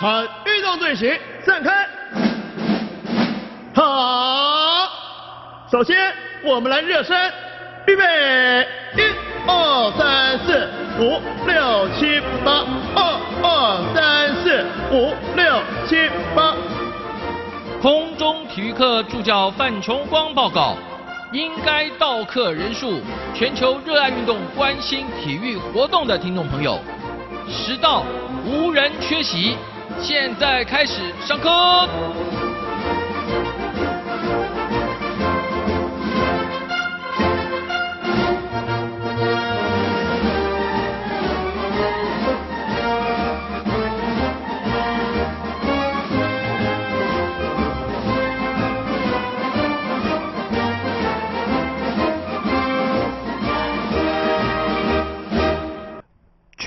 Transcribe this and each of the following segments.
参运动队形散开。好，首先我们来热身，预备，一、二、三、四、五、六、七、八，二、二、三、四、五、六、七、八。空中体育课助教范崇光报告：应该到课人数，全球热爱运动、关心体育活动的听众朋友，迟到无人缺席。现在开始上课。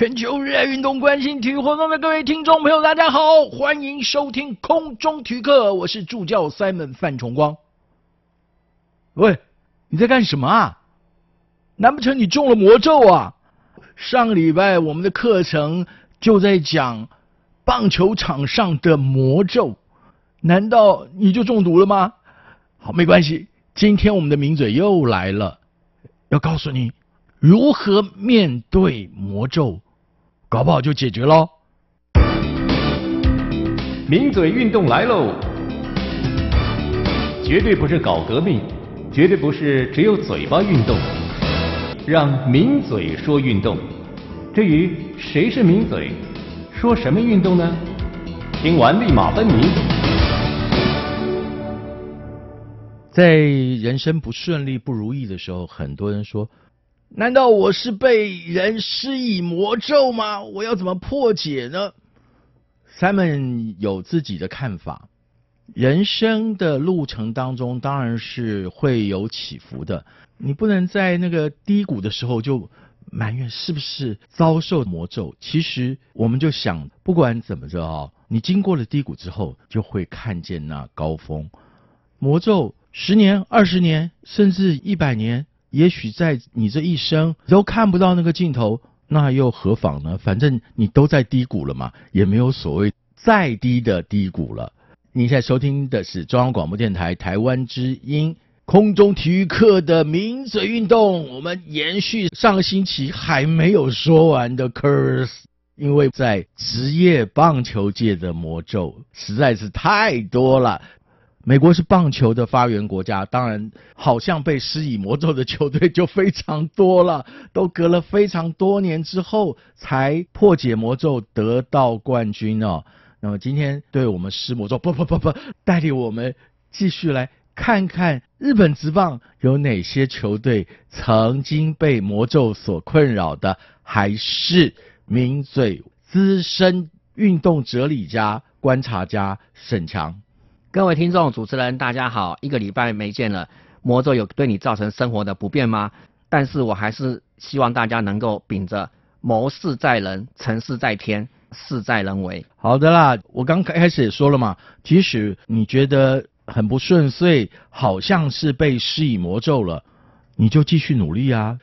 全球热爱运动、关心体育活动的各位听众朋友，大家好，欢迎收听空中体育课，我是助教 Simon 范崇光。喂，你在干什么啊？难不成你中了魔咒啊？上个礼拜我们的课程就在讲棒球场上的魔咒，难道你就中毒了吗？好，没关系，今天我们的名嘴又来了，要告诉你如何面对魔咒。搞不好就解决喽！名嘴运动来喽！绝对不是搞革命，绝对不是只有嘴巴运动，让名嘴说运动。至于谁是名嘴，说什么运动呢？听完立马分明。在人生不顺利、不如意的时候，很多人说。难道我是被人施以魔咒吗？我要怎么破解呢？Simon 有自己的看法。人生的路程当中，当然是会有起伏的。你不能在那个低谷的时候就埋怨是不是遭受魔咒。其实我们就想，不管怎么着啊，你经过了低谷之后，就会看见那高峰。魔咒十年、二十年，甚至一百年。也许在你这一生都看不到那个尽头，那又何妨呢？反正你都在低谷了嘛，也没有所谓再低的低谷了。你现在收听的是中央广播电台台湾之音空中体育课的名嘴运动，我们延续上个星期还没有说完的 curse，因为在职业棒球界的魔咒实在是太多了。美国是棒球的发源国家，当然，好像被施以魔咒的球队就非常多了，都隔了非常多年之后才破解魔咒得到冠军哦。那么今天对我们施魔咒，不不不不，带领我们继续来看看日本职棒有哪些球队曾经被魔咒所困扰的，还是名嘴资深运动哲理家、观察家沈强。各位听众、主持人，大家好！一个礼拜没见了，魔咒有对你造成生活的不便吗？但是我还是希望大家能够秉着谋事在人，成事在天，事在人为。好的啦，我刚开始也说了嘛，即使你觉得很不顺遂，好像是被施以魔咒了，你就继续努力啊！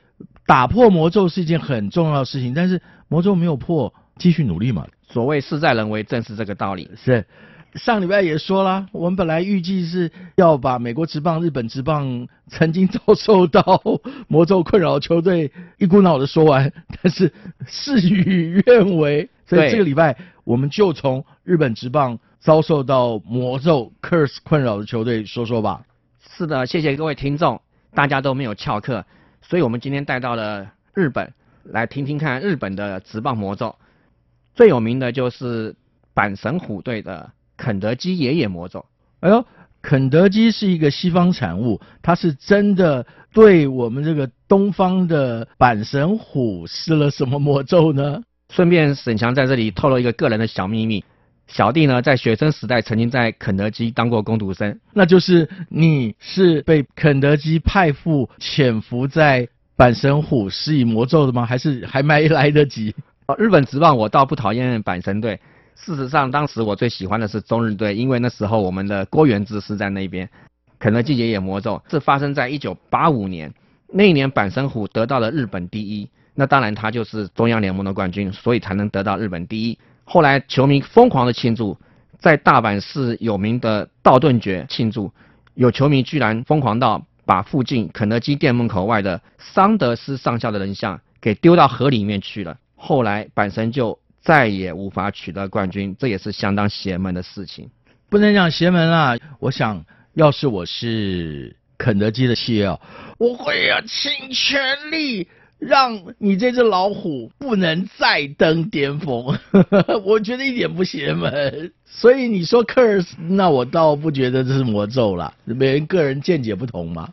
打破魔咒是一件很重要的事情，但是魔咒没有破，继续努力嘛。所谓事在人为，正是这个道理。是。上礼拜也说了，我们本来预计是要把美国职棒、日本职棒曾经遭受到魔咒困扰的球队一股脑的说完，但是事与愿违，所以这个礼拜我们就从日本职棒遭受到魔咒 curse 困扰的球队说说吧。是的，谢谢各位听众，大家都没有翘课，所以我们今天带到了日本来听听看日本的职棒魔咒，最有名的就是阪神虎队的。肯德基爷爷魔咒，哎呦，肯德基是一个西方产物，它是真的对我们这个东方的阪神虎施了什么魔咒呢？顺便沈强在这里透露一个个人的小秘密，小弟呢在学生时代曾经在肯德基当过工读生，那就是你是被肯德基派赴潜伏在阪神虎施以魔咒的吗？还是还没来得及？日本职棒我倒不讨厌阪神队。事实上，当时我最喜欢的是中日队，因为那时候我们的郭元志是在那边。肯德基爷爷魔咒是发生在一九八五年，那一年阪神虎得到了日本第一，那当然他就是中央联盟的冠军，所以才能得到日本第一。后来球迷疯狂的庆祝，在大阪市有名的道顿崛庆祝，有球迷居然疯狂到把附近肯德基店门口外的桑德斯上校的人像给丢到河里面去了。后来阪神就再也无法取得冠军，这也是相当邪门的事情。不能讲邪门啊！我想要是我是肯德基的 CEO，，我会要倾全力让你这只老虎不能再登巅峰。我觉得一点不邪门，所以你说 curse，那我倒不觉得这是魔咒了。每人个人见解不同嘛。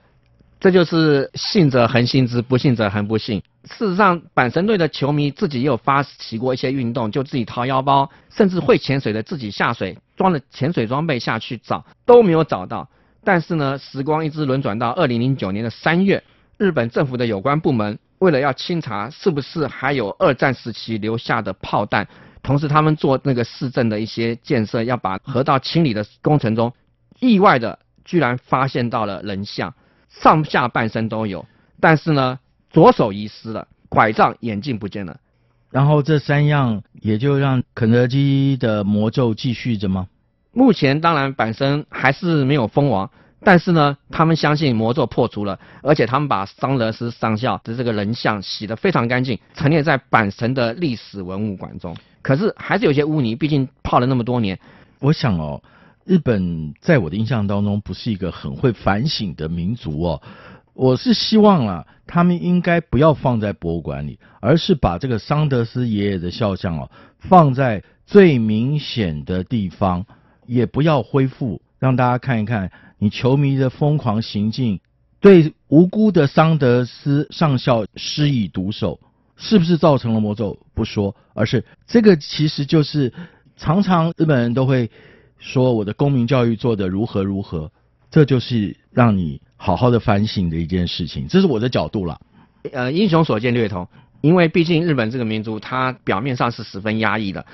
这就是信则恒信之，不信则恒不信。事实上，阪神队的球迷自己也有发起过一些运动，就自己掏腰包，甚至会潜水的自己下水，装了潜水装备下去找，都没有找到。但是呢，时光一直轮转到二零零九年的三月，日本政府的有关部门为了要清查是不是还有二战时期留下的炮弹，同时他们做那个市政的一些建设，要把河道清理的工程中，意外的居然发现到了人像。上下半身都有，但是呢，左手遗失了，拐杖、眼镜不见了。然后这三样也就让肯德基的魔咒继续着吗？目前当然本身还是没有封王，但是呢，他们相信魔咒破除了，而且他们把桑德斯上校的这个人像洗得非常干净，陈列在阪神的历史文物馆中。可是还是有些污泥，毕竟泡了那么多年。我想哦。日本在我的印象当中不是一个很会反省的民族哦，我是希望啊，他们应该不要放在博物馆里，而是把这个桑德斯爷爷的肖像哦放在最明显的地方，也不要恢复，让大家看一看你球迷的疯狂行径，对无辜的桑德斯上校施以毒手，是不是造成了魔咒不说，而是这个其实就是常常日本人都会。说我的公民教育做得如何如何，这就是让你好好的反省的一件事情，这是我的角度了。呃，英雄所见略同，因为毕竟日本这个民族，它表面上是十分压抑的。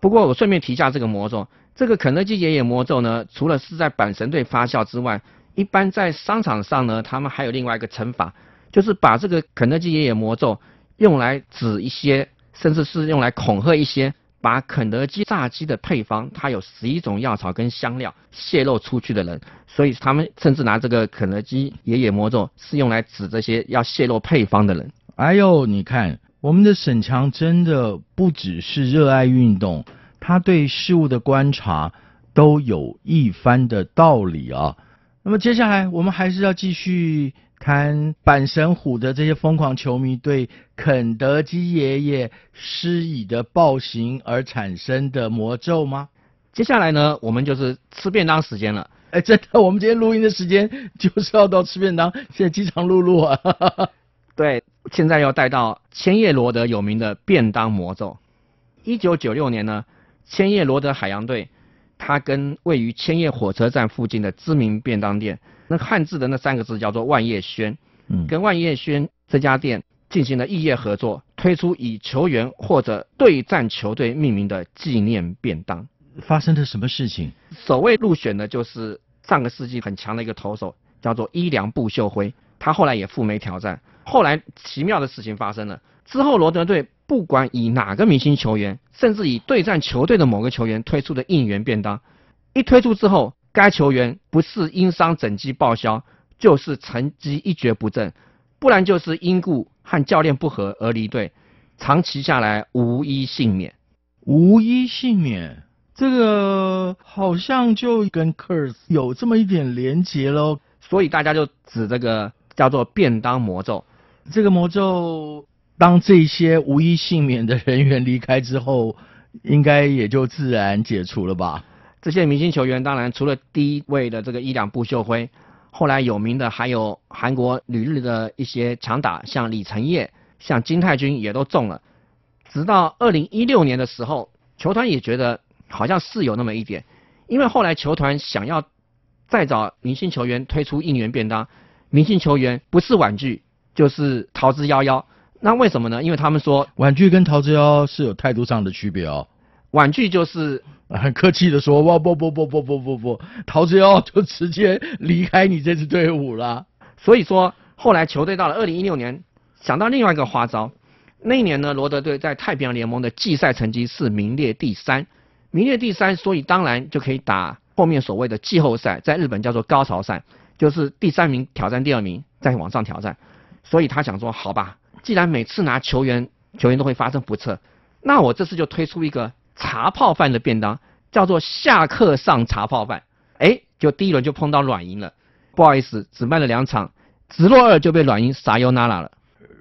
不过我顺便提一下这个魔咒，这个肯德基爷爷魔咒呢，除了是在阪神队发酵之外，一般在商场上呢，他们还有另外一个称法，就是把这个肯德基爷爷魔咒用来指一些，甚至是用来恐吓一些。把肯德基炸鸡的配方，它有十一种药草跟香料泄露出去的人，所以他们甚至拿这个肯德基爷爷魔咒是用来指这些要泄露配方的人。哎呦，你看我们的沈强真的不只是热爱运动，他对事物的观察都有一番的道理啊。那么接下来我们还是要继续。谈阪神虎的这些疯狂球迷对肯德基爷爷施以的暴行而产生的魔咒吗？接下来呢，我们就是吃便当时间了。哎，真的，我们今天录音的时间就是要到吃便当，现在饥肠辘辘啊。对，现在要带到千叶罗德有名的便当魔咒。一九九六年呢，千叶罗德海洋队，他跟位于千叶火车站附近的知名便当店。那汉字的那三个字叫做万叶轩，嗯，跟万叶轩这家店进行了异业合作，推出以球员或者对战球队命名的纪念便当。发生了什么事情？首位入选的就是上个世纪很强的一个投手，叫做伊良部秀辉，他后来也赴美挑战。后来奇妙的事情发生了，之后罗德队不管以哪个明星球员，甚至以对战球队的某个球员推出的应援便当，一推出之后。该球员不是因伤整季报销，就是成绩一蹶不振，不然就是因故和教练不和而离队，长期下来无一幸免。无一幸免，这个好像就跟 curse 有这么一点连结喽。所以大家就指这个叫做便当魔咒。这个魔咒，当这些无一幸免的人员离开之后，应该也就自然解除了吧。这些明星球员，当然除了第一位的这个伊良部秀辉，后来有名的还有韩国旅日的一些强打，像李承业、像金泰君也都中了。直到二零一六年的时候，球团也觉得好像是有那么一点，因为后来球团想要再找明星球员推出应援便当，明星球员不是婉拒就是逃之夭夭。那为什么呢？因为他们说婉拒跟桃之夭是有态度上的区别哦。婉拒就是很 客气的说，哇不不不不不不不，陶之夭就直接离开你这支队伍了。所以说，后来球队到了二零一六年，想到另外一个花招，那一年呢，罗德队在太平洋联盟的季赛成绩是名列第三，名列第三，所以当然就可以打后面所谓的季后赛，在日本叫做高潮赛，就是第三名挑战第二名，再往上挑战。所以他想说，好吧，既然每次拿球员，球员都会发生不测，那我这次就推出一个茶泡饭的便当，叫做下课上茶泡饭。哎，就第一轮就碰到软银了，不好意思，只卖了两场，直落二就被软银撒优那拉了。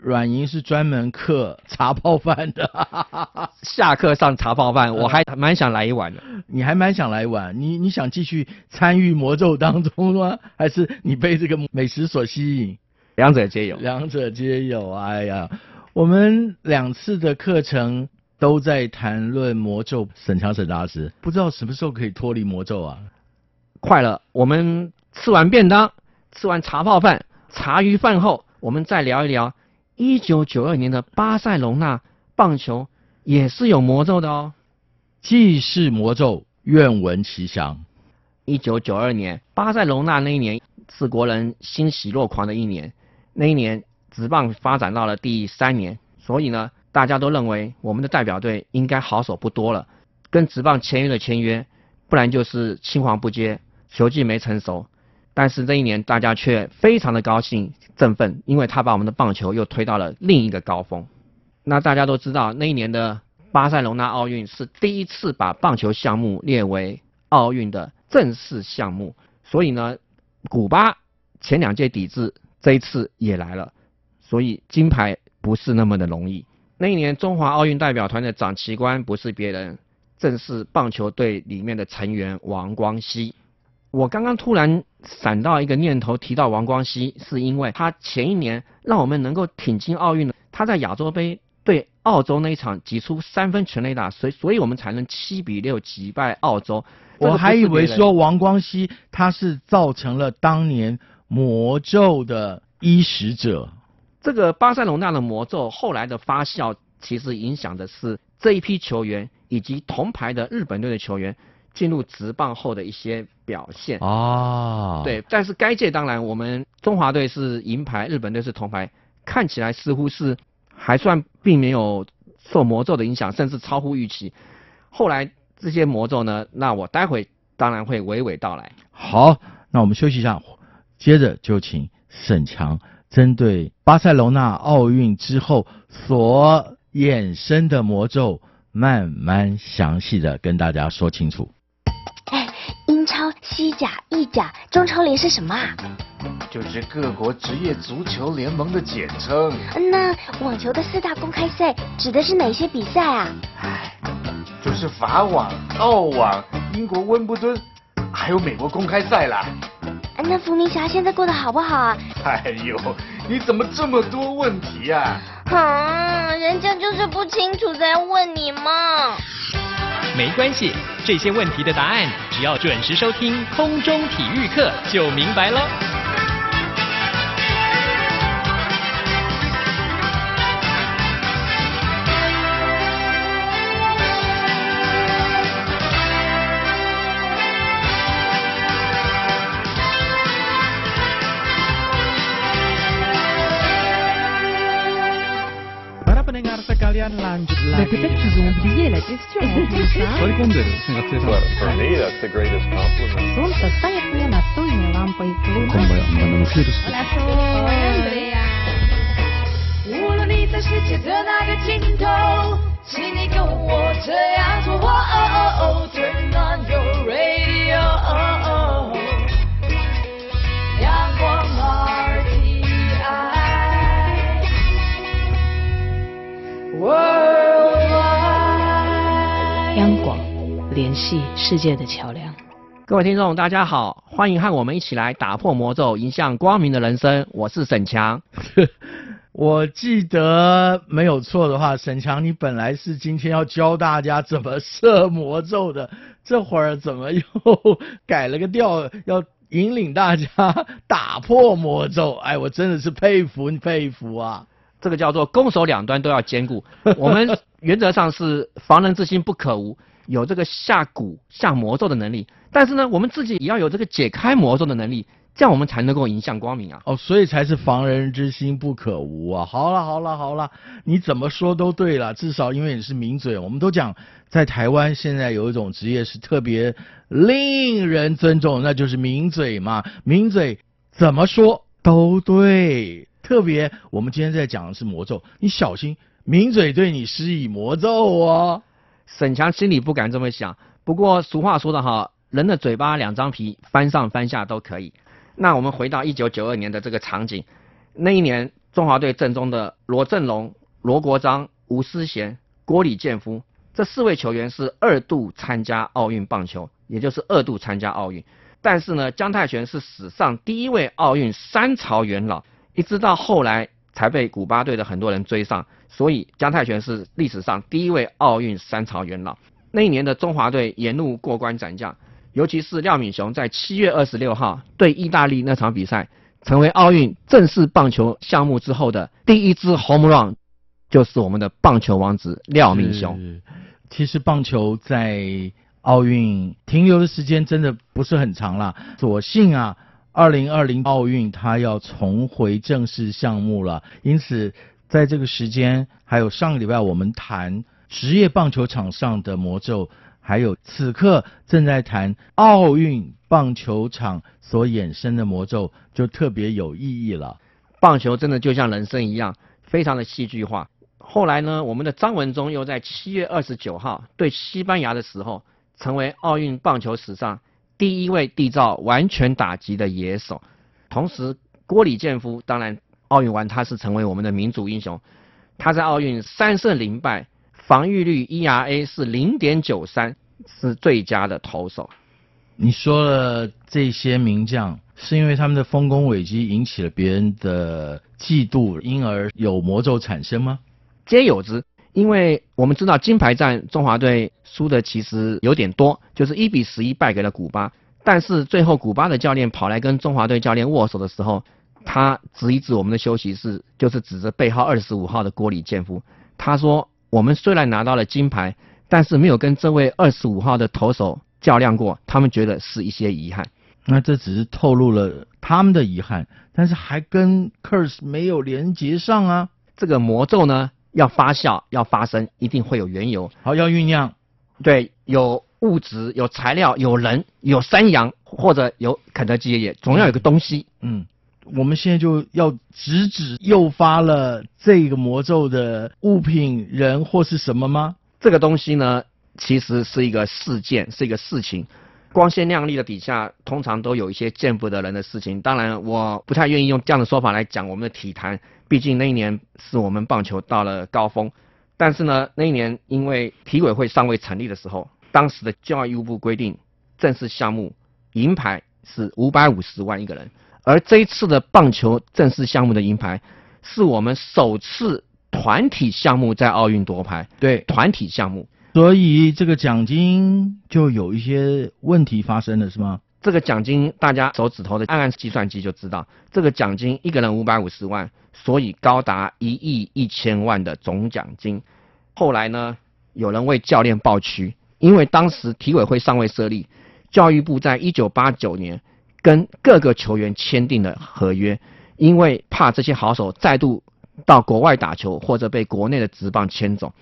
软银是专门克茶泡饭的，下课上茶泡饭，我还蛮想来一碗的。你还蛮想来一碗？你你想继续参与魔咒当中吗？还是你被这个美食所吸引？两者皆有。两者皆有。哎呀，我们两次的课程都在谈论魔咒，沈强沈大师，不知道什么时候可以脱离魔咒啊？快了，我们吃完便当，吃完茶泡饭，茶余饭后，我们再聊一聊。一九九二年的巴塞隆纳棒球也是有魔咒的哦，既是魔咒，愿闻其详。一九九二年巴塞隆纳那一年是国人欣喜若狂的一年，那一年职棒发展到了第三年，所以呢，大家都认为我们的代表队应该好手不多了，跟职棒签约的签约，不然就是青黄不接，球技没成熟。但是这一年大家却非常的高兴。振奋，因为他把我们的棒球又推到了另一个高峰。那大家都知道，那一年的巴塞隆纳奥运是第一次把棒球项目列为奥运的正式项目，所以呢，古巴前两届抵制，这一次也来了，所以金牌不是那么的容易。那一年中华奥运代表团的长旗官不是别人，正是棒球队里面的成员王光熙。我刚刚突然闪到一个念头，提到王光熙，是因为他前一年让我们能够挺进奥运的。他在亚洲杯对澳洲那一场挤出三分全垒打，所以所以我们才能七比六击败澳洲。我还以为说王光熙他是造成了当年魔咒的衣食者。这个巴塞隆纳的魔咒后来的发酵，其实影响的是这一批球员以及铜牌的日本队的球员。进入职棒后的一些表现啊，对，但是该届当然我们中华队是银牌，日本队是铜牌，看起来似乎是还算并没有受魔咒的影响，甚至超乎预期。后来这些魔咒呢，那我待会当然会娓娓道来。好，那我们休息一下，接着就请沈强针对巴塞罗那奥运之后所衍生的魔咒，慢慢详细的跟大家说清楚。英超、西甲、意甲、中超联是什么啊？就是各国职业足球联盟的简称。那网球的四大公开赛指的是哪些比赛啊？唉，就是法网、澳网、英国温布顿，还有美国公开赛啦。那伏明霞现在过得好不好啊？哎呦，你怎么这么多问题呀？啊，人家就是不清楚才问你嘛。没关系，这些问题的答案，只要准时收听空中体育课就明白了。难道他们已经忘记了这个问题吗？这是什么？我来回答。但是，对于我来说，这是一条最伟大的赞美。我永远在等待你的到来。无论你在世界的哪个尽头，请你跟我这样做，我最男友。联系世界的桥梁。各位听众，大家好，欢迎和我们一起来打破魔咒，迎向光明的人生。我是沈强。我记得没有错的话，沈强，你本来是今天要教大家怎么设魔咒的，这会儿怎么又 改了个调，要引领大家打破魔咒？哎，我真的是佩服佩服啊！这个叫做攻守两端都要兼顾。我们原则上是防人之心不可无，有这个下蛊下魔咒的能力。但是呢，我们自己也要有这个解开魔咒的能力。这样我们才能够迎向光明啊。哦，所以才是防人之心不可无啊！好了好了好了，你怎么说都对了，至少因为你是名嘴，我们都讲在台湾现在有一种职业是特别令人尊重，那就是名嘴嘛。名嘴怎么说都对，特别我们今天在讲的是魔咒，你小心名嘴对你施以魔咒哦。沈强心里不敢这么想，不过俗话说得好，人的嘴巴两张皮，翻上翻下都可以。那我们回到一九九二年的这个场景，那一年中华队阵中的罗振龙、罗国璋、吴思贤、郭李建夫这四位球员是二度参加奥运棒球，也就是二度参加奥运。但是呢，姜泰拳是史上第一位奥运三朝元老，一直到后来才被古巴队的很多人追上，所以姜泰拳是历史上第一位奥运三朝元老。那一年的中华队沿路过关斩将。尤其是廖敏雄在七月二十六号对意大利那场比赛，成为奥运正式棒球项目之后的第一支 home run，就是我们的棒球王子廖敏雄。其实棒球在奥运停留的时间真的不是很长了，所幸啊，二零二零奥运它要重回正式项目了，因此在这个时间，还有上个礼拜我们谈职业棒球场上的魔咒。还有此刻正在谈奥运棒球场所衍生的魔咒，就特别有意义了。棒球真的就像人生一样，非常的戏剧化。后来呢，我们的张文忠又在七月二十九号对西班牙的时候，成为奥运棒球史上第一位缔造完全打击的野手。同时，郭李建夫当然奥运完他是成为我们的民族英雄，他在奥运三胜零败。防御率 ERA 是零点九三，是最佳的投手。你说了这些名将，是因为他们的丰功伟绩引起了别人的嫉妒，因而有魔咒产生吗？皆有之。因为我们知道金牌战中华队输的其实有点多，就是一比十一败给了古巴。但是最后古巴的教练跑来跟中华队教练握手的时候，他指一指我们的休息室，就是指着背号二十五号的郭里建夫，他说。我们虽然拿到了金牌，但是没有跟这位二十五号的投手较量过，他们觉得是一些遗憾。那这只是透露了他们的遗憾，但是还跟 curse 没有连接上啊。这个魔咒呢，要发酵，要发生，一定会有缘由。好，要酝酿。对，有物质，有材料，有人，有山羊，或者有肯德基爷爷，总要有个东西。嗯。我们现在就要直指诱发了这个魔咒的物品、人或是什么吗？这个东西呢，其实是一个事件，是一个事情。光鲜亮丽的底下，通常都有一些见不得人的事情。当然，我不太愿意用这样的说法来讲我们的体坛，毕竟那一年是我们棒球到了高峰。但是呢，那一年因为体委会尚未成立的时候，当时的教育部规定，正式项目银牌是五百五十万一个人。而这一次的棒球正式项目的银牌，是我们首次团体项目在奥运夺牌。对，团体项目，所以这个奖金就有一些问题发生了，是吗？这个奖金大家手指头的按按计算机就知道，这个奖金一个人五百五十万，所以高达一亿一千万的总奖金。后来呢，有人为教练抱屈，因为当时体委会尚未设立，教育部在一九八九年。跟各个球员签订了合约，因为怕这些好手再度到国外打球或者被国内的职棒牵走，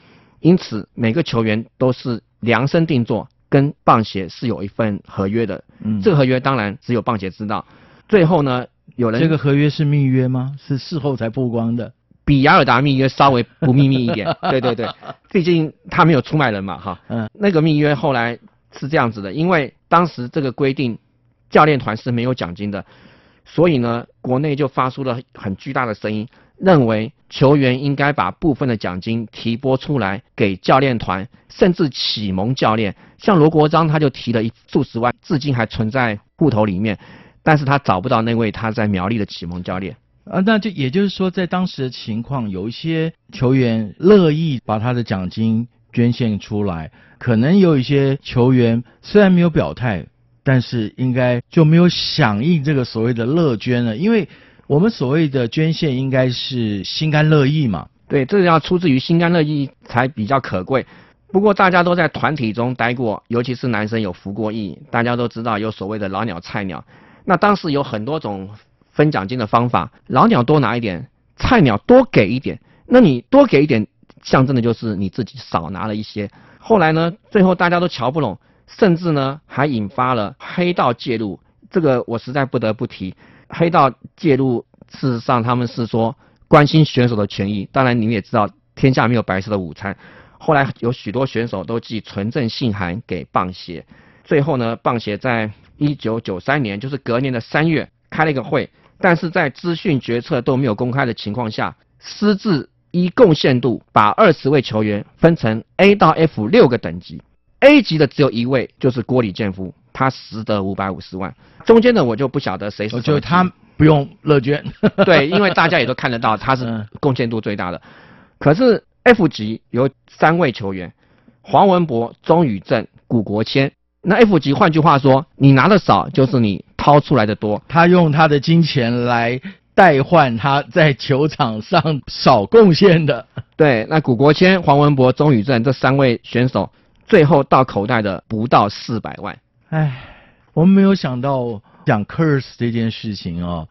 因此每个球员都是量身定做，跟棒协是有一份合约的。嗯，这个合约当然只有棒协知道。最后呢，有人这个合约是密约吗？是事后才曝光的？比雅尔达密约稍微不秘密一点。对对对，毕竟他没有出卖人嘛，哈。嗯，那个密约后来是这样子的，因为当时这个规定。教练团是没有奖金的，所以呢，国内就发出了很巨大的声音，认为球员应该把部分的奖金提拨出来给教练团，甚至启蒙教练。像罗国璋他就提了一数十万，至今还存在户头里面，但是他找不到那位他在苗栗的启蒙教练。啊，那就也就是说，在当时的情况，有一些球员乐意把他的奖金捐献出来，可能有一些球员虽然没有表态。但是应该就没有响应这个所谓的乐捐了，因为我们所谓的捐献应该是心甘乐意嘛。对，这个要出自于心甘乐意才比较可贵。不过大家都在团体中待过，尤其是男生有服过役，大家都知道有所谓的老鸟菜鸟。那当时有很多种分奖金的方法，老鸟多拿一点，菜鸟多给一点。那你多给一点，象征的就是你自己少拿了一些。后来呢，最后大家都瞧不拢，甚至呢还引发了黑道介入。这个我实在不得不提，黑道介入，事实上他们是说关心选手的权益。当然你们也知道，天下没有白吃的午餐。后来有许多选手都寄纯正信函给棒协，最后呢，棒协在一九九三年，就是隔年的三月开了一个会，但是在资讯决策都没有公开的情况下，私自依贡献度把二十位球员分成 A 到 F 六个等级，A 级的只有一位，就是郭李建夫，他实得五百五十万，中间的我就不晓得谁是。就他不用乐捐，对，因为大家也都看得到他是嗯贡献度最大的。可是 F 级有三位球员，黄文博、钟宇正、古国谦。那 F 级换句话说，你拿的少就是你掏出来的多。他用他的金钱来代换他在球场上少贡献的。对，那古国谦、黄文博、钟宇正这三位选手，最后到口袋的不到四百万。唉，我们没有想到讲 curse 这件事情哦，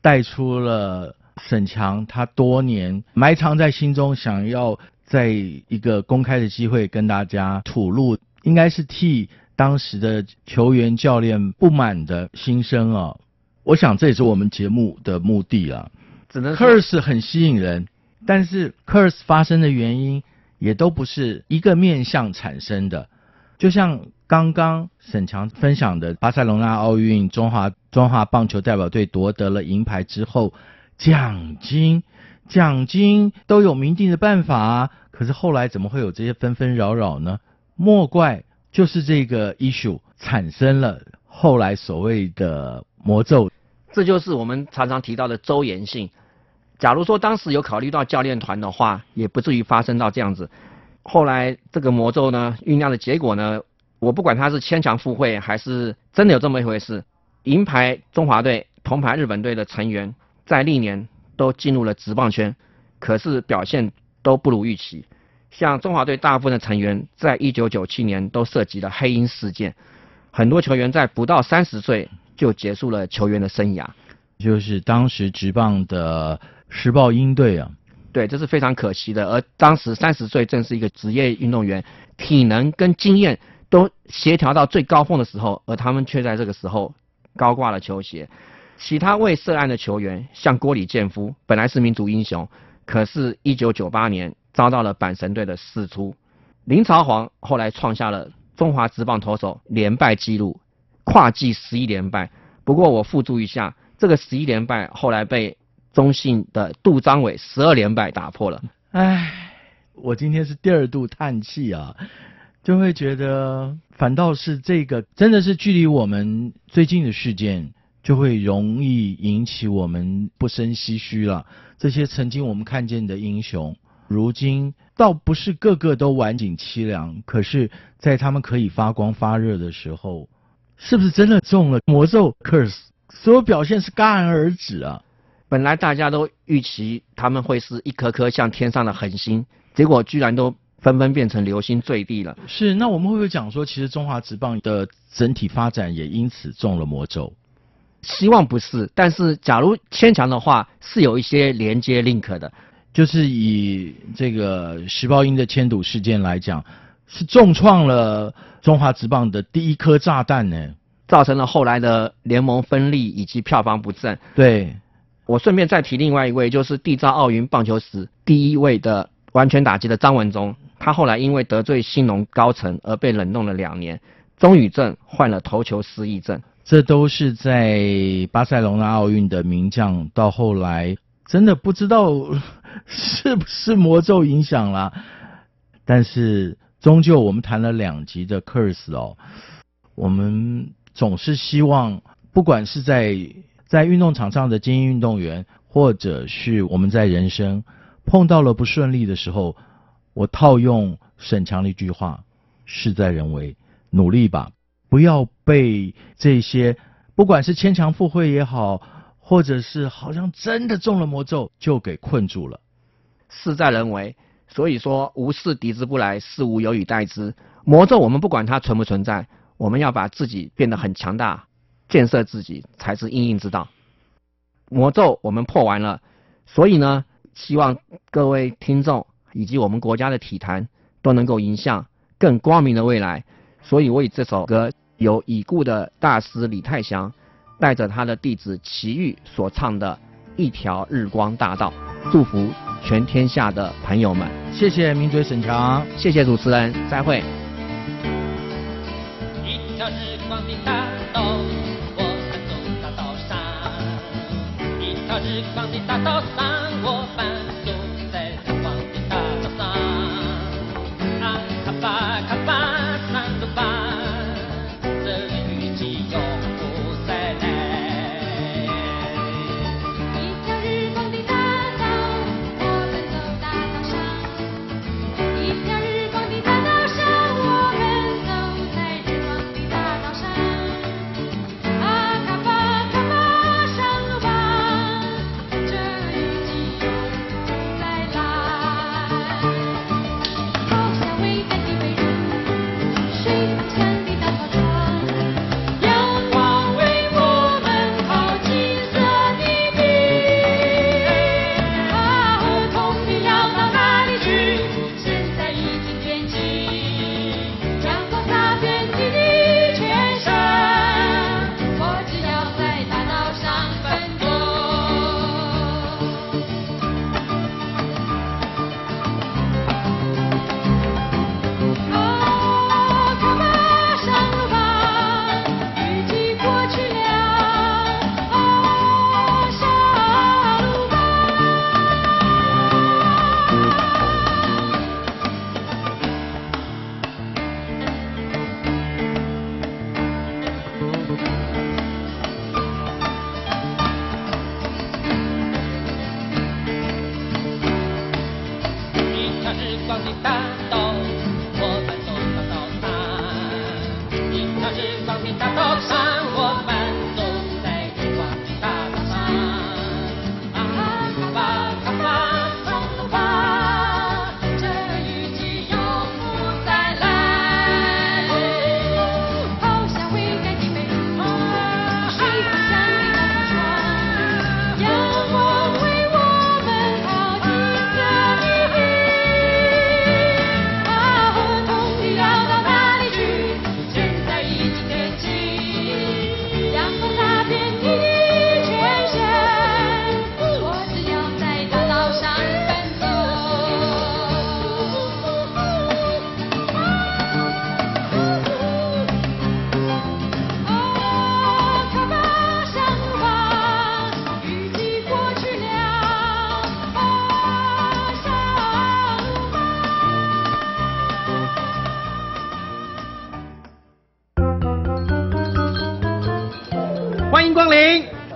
带出了沈强他多年埋藏在心中，想要在一个公开的机会跟大家吐露，应该是替当时的球员教练不满的心声哦。我想这也是我们节目的目的啊。只能 curse 很吸引人，但是 curse 发生的原因也都不是一个面向产生的。就像刚刚沈强分享的，巴塞隆纳奥运中华中华棒球代表队夺得了银牌之后，奖金奖金都有明定的办法，可是后来怎么会有这些纷纷扰扰呢？莫怪就是这个 issue 产生了后来所谓的魔咒。这就是我们常常提到的周延性。假如说当时有考虑到教练团的话，也不至于发生到这样子。后来这个魔咒呢酝酿的结果呢，我不管他是牵强附会还是真的有这么一回事，银牌中华队、铜牌日本队的成员在历年都进入了职棒圈，可是表现都不如预期。像中华队大部分的成员，在一九九七年都涉及了黑鹰事件，很多球员在不到三十岁就结束了球员的生涯。就是当时职棒的时报鹰队啊，对，这是非常可惜的。而当时三十岁正是一个职业运动员，体能跟经验都协调到最高峰的时候，而他们却在这个时候高挂了球鞋。其他未涉案的球员，像郭里建夫，本来是民族英雄，可是1998年遭到了阪神队的释出。林朝煌后来创下了中华职棒投手连败纪录，跨季十一连败。不过我附注一下，这个十一连败后来被中信的杜章伟十二连败打破了。唉，我今天是第二度叹气啊，就会觉得反倒是这个真的是距离我们最近的事件，就会容易引起我们不生唏嘘了。这些曾经我们看见的英雄，如今倒不是个个都晚景凄凉，可是，在他们可以发光发热的时候，是不是真的中了魔咒 curse？所有表现是戛然而止啊！本来大家都预期他们会是一颗颗像天上的恒星，结果居然都纷纷变成流星坠地了。是，那我们会不会讲说，其实中华职棒的整体发展也因此中了魔咒？希望不是，但是假如牵强的话，是有一些连接 link 的。就是以这个时报英的迁赌事件来讲，是重创了中华职棒的第一颗炸弹呢。造成了后来的联盟分立以及票房不振。对，我顺便再提另外一位，就是缔造奥运棒球史第一位的完全打击的张文忠，他后来因为得罪兴农高层而被冷冻了两年。钟宇正患了投球失忆症，这都是在巴塞隆纳奥运的名将，到后来真的不知道 是不是魔咒影响了。但是终究我们谈了两集的 curse 哦，我们。总是希望，不管是在在运动场上的精英运动员，或者是我们在人生碰到了不顺利的时候，我套用沈强的一句话：“事在人为，努力吧，不要被这些不管是牵强附会也好，或者是好像真的中了魔咒就给困住了。事在人为，所以说无事敌之不来，事无有以待之。魔咒我们不管它存不存在。”我们要把自己变得很强大，建设自己才是应应之道。魔咒我们破完了，所以呢，希望各位听众以及我们国家的体坛都能够迎向更光明的未来。所以我以这首歌由已故的大师李泰祥带着他的弟子齐豫所唱的《一条日光大道》，祝福全天下的朋友们。谢谢名嘴沈强，谢谢主持人，再会。一条日光的大时光的大道上，我们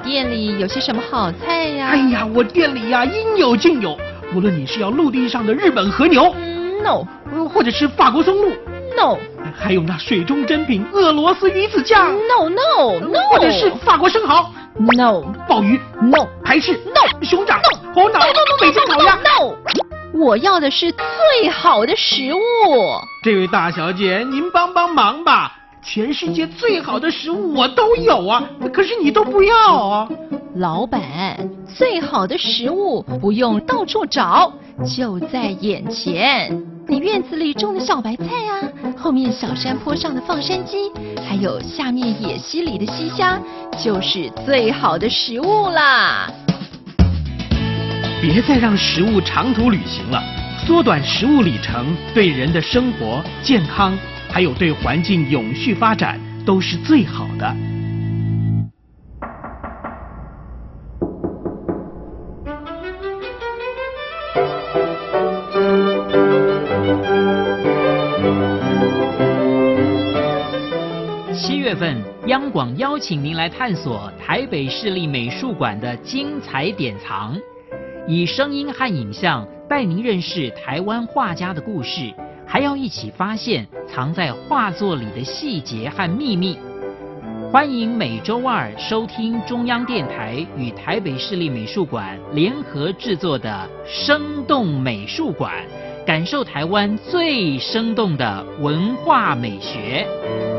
店里有些什么好菜呀？哎呀，我店里呀应有尽有，无论你是要陆地上的日本和牛，no，呃或者是法国松露，no，还有那水中珍品俄罗斯鱼子酱，no no no，或者是法国生蚝，no，鲍鱼，no，排翅，no，熊掌，no，猴脑，no，北京烤鸭，no，我要的是最好的食物。这位大小姐，您帮帮忙吧！全世界最好的食物我都有啊，可是你都不要啊！老板，最好的食物不用到处找，就在眼前。你院子里种的小白菜啊，后面小山坡上的放山鸡，还有下面野溪里的溪虾，就是最好的食物啦。别再让食物长途旅行了，缩短食物里程，对人的生活、健康，还有对环境永续发展都是最好的。七月份，央广邀请您来探索台北市立美术馆的精彩典藏，以声音和影像带您认识台湾画家的故事，还要一起发现藏在画作里的细节和秘密。欢迎每周二收听中央电台与台北市立美术馆联合制作的《生动美术馆》，感受台湾最生动的文化美学。